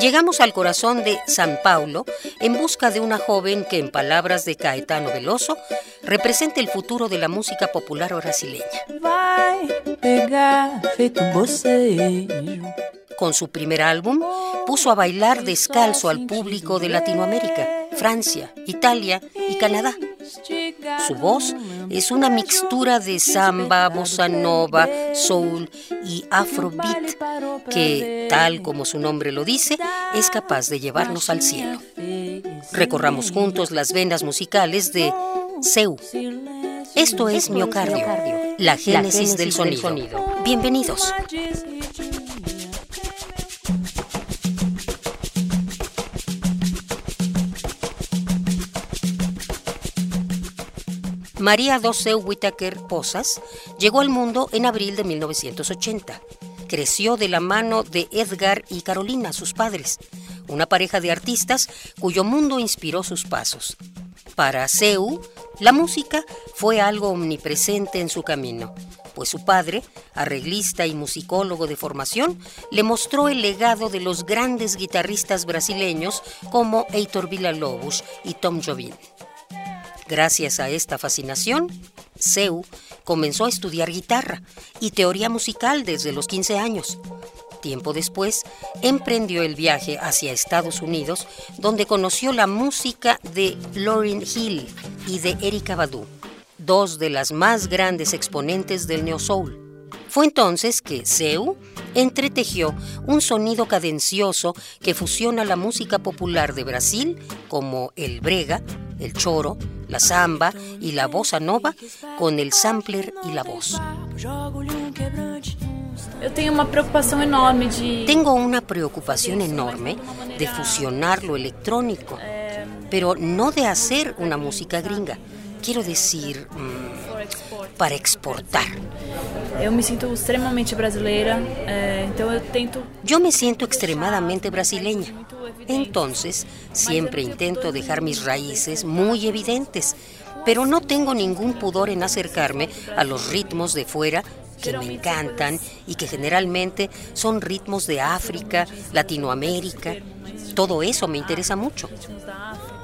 Llegamos al corazón de San Paulo en busca de una joven que, en palabras de Caetano Veloso, representa el futuro de la música popular brasileña. Con su primer álbum, puso a bailar descalzo al público de Latinoamérica, Francia, Italia y Canadá. Su voz es una mixtura de samba, bossa nova, soul y afrobeat que, tal como su nombre lo dice, es capaz de llevarnos al cielo. Recorramos juntos las venas musicales de Seu. Esto es Miocardio, la génesis del sonido. Bienvenidos. María Doseu Whitaker Posas llegó al mundo en abril de 1980. Creció de la mano de Edgar y Carolina, sus padres, una pareja de artistas cuyo mundo inspiró sus pasos. Para Seu, la música fue algo omnipresente en su camino, pues su padre, arreglista y musicólogo de formación, le mostró el legado de los grandes guitarristas brasileños como Heitor Villa-Lobos y Tom Jobim. Gracias a esta fascinación, Seu comenzó a estudiar guitarra y teoría musical desde los 15 años. Tiempo después, emprendió el viaje hacia Estados Unidos, donde conoció la música de Lauryn Hill y de Erika Badu, dos de las más grandes exponentes del neo soul. Fue entonces que Seu entretejió un sonido cadencioso que fusiona la música popular de Brasil, como el brega, el choro, la samba y la bossa nova, con el sampler y la voz. Tengo una preocupación enorme de fusionar lo electrónico, pero no de hacer una música gringa. Quiero decir, mm, para exportar. Yo me siento extremadamente brasileira, Yo me siento extremadamente brasileña. Entonces, siempre intento dejar mis raíces muy evidentes, pero no tengo ningún pudor en acercarme a los ritmos de fuera que me encantan y que generalmente son ritmos de África, Latinoamérica. Todo eso me interesa mucho.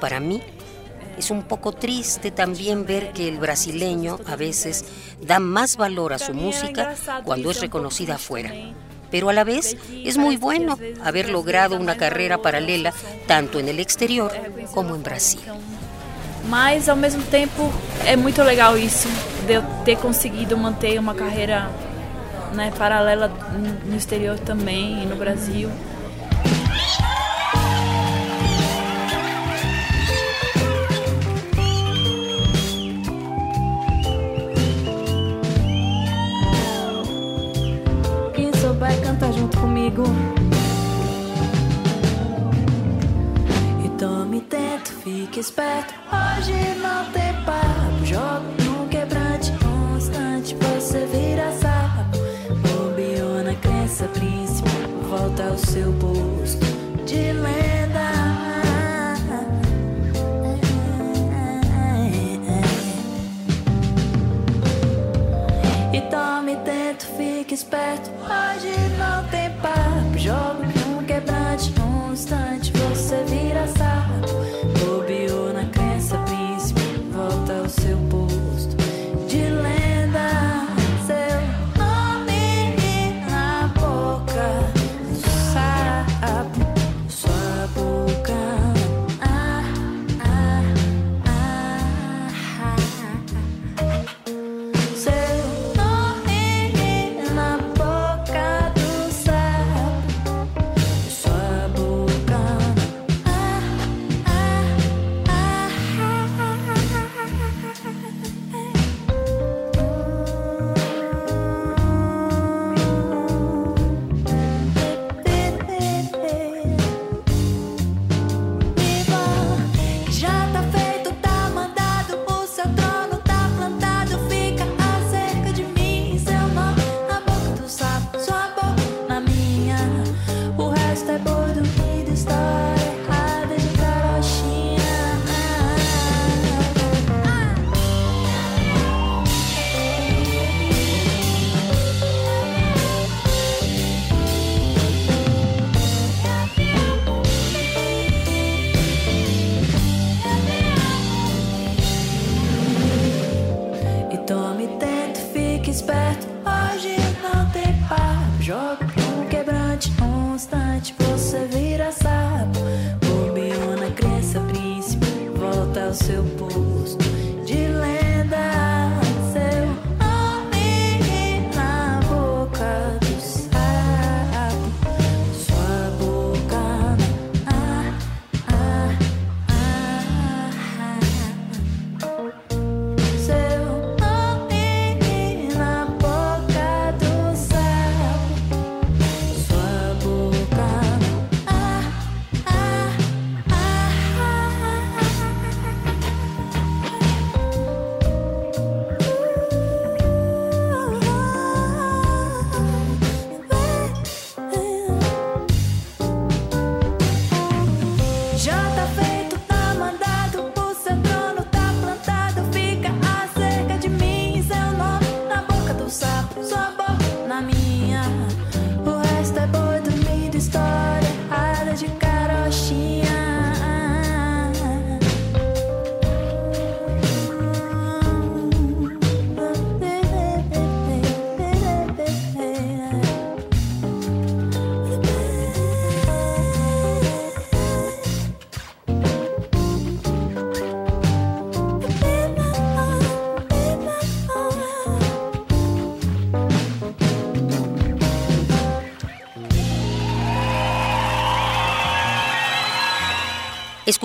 Para mí, es un poco triste también ver que el brasileño a veces da más valor a su música cuando es reconocida afuera. Pero a la vez es muy bueno haber logrado una carrera paralela tanto en el exterior como en Brasil. Mas ao mesmo tempo é muito legal isso de eu ter conseguido manter uma carreira né, paralela no exterior também e no Brasil. Comigo. E tome tento, fique esperto. Hoje não tem tento, fique esperto. Hoje não tem papo. Jogo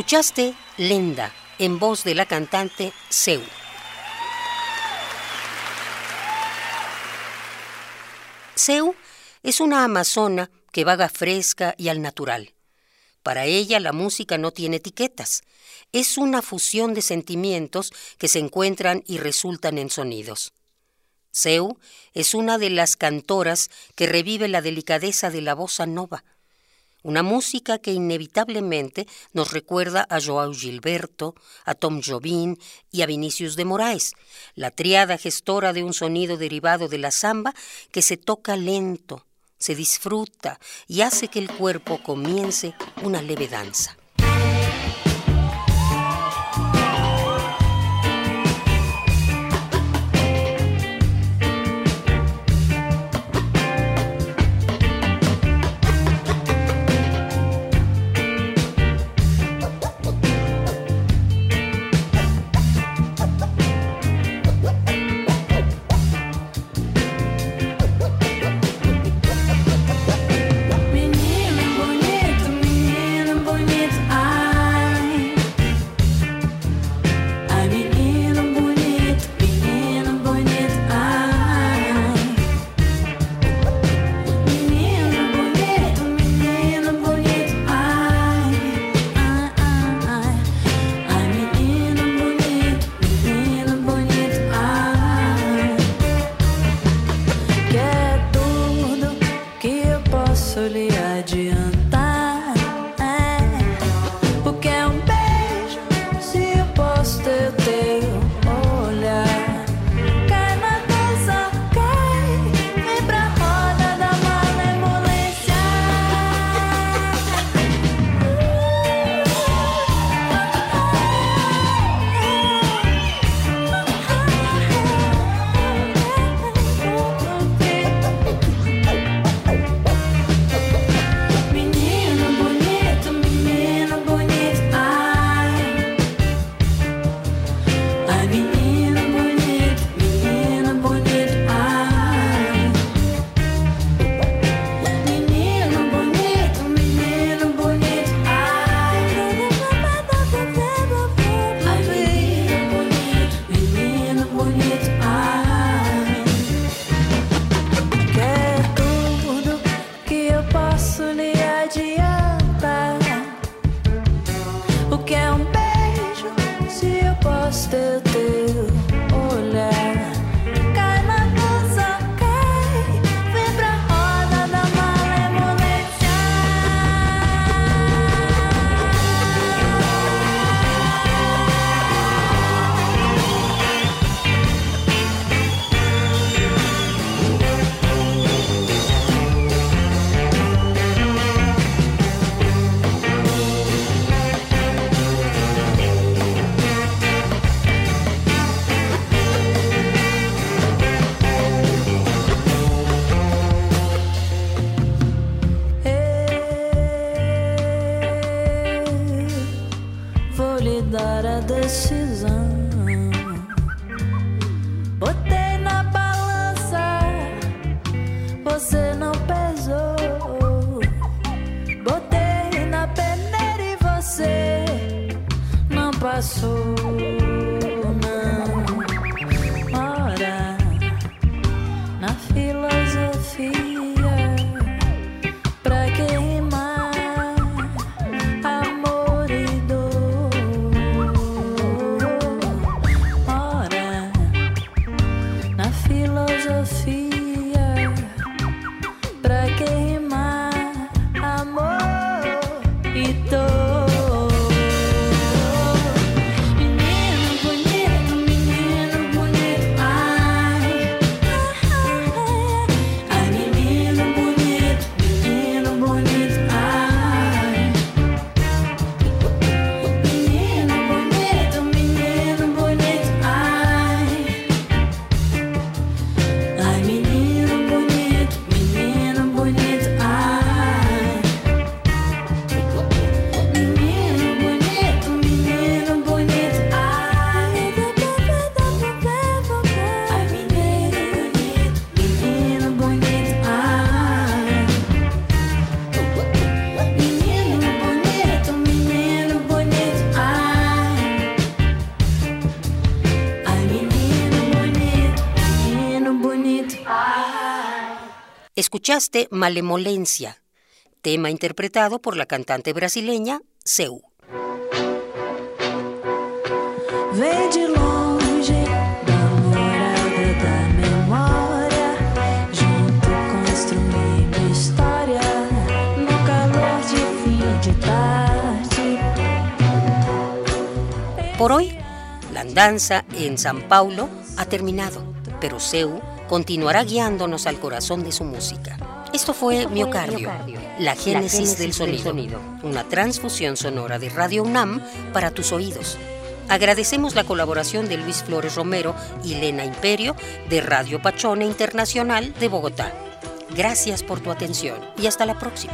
Escuchaste Lenda en voz de la cantante Seu. Seu es una amazona que vaga fresca y al natural. Para ella la música no tiene etiquetas, es una fusión de sentimientos que se encuentran y resultan en sonidos. Seu es una de las cantoras que revive la delicadeza de la bossa nova, una música que inevitablemente nos recuerda a Joao Gilberto, a Tom Jobim y a Vinicius de Moraes, la triada gestora de un sonido derivado de la samba que se toca lento, se disfruta y hace que el cuerpo comience una leve danza. Você não pesou. Botei na peneira e você não passou. Não, ora, na filosofia, pra que rimar amor e dor? Ora, na filosofia, Escuchaste Malemolencia, tema interpretado por la cantante brasileña Seu. Vem de longe, da morada da memória, junto construindo história, no calor de fim de tarde. Por hoy, la andanza en San Paulo ha terminado, pero Seu continuará guiándonos al corazón de su música. Esto fue Miocardio, la génesis del sonido, una transfusión sonora de Radio UNAM para tus oídos. Agradecemos la colaboración de Luis Flores Romero y Lena Imperio de Radio Pachone Internacional de Bogotá. Gracias por tu atención y hasta la próxima.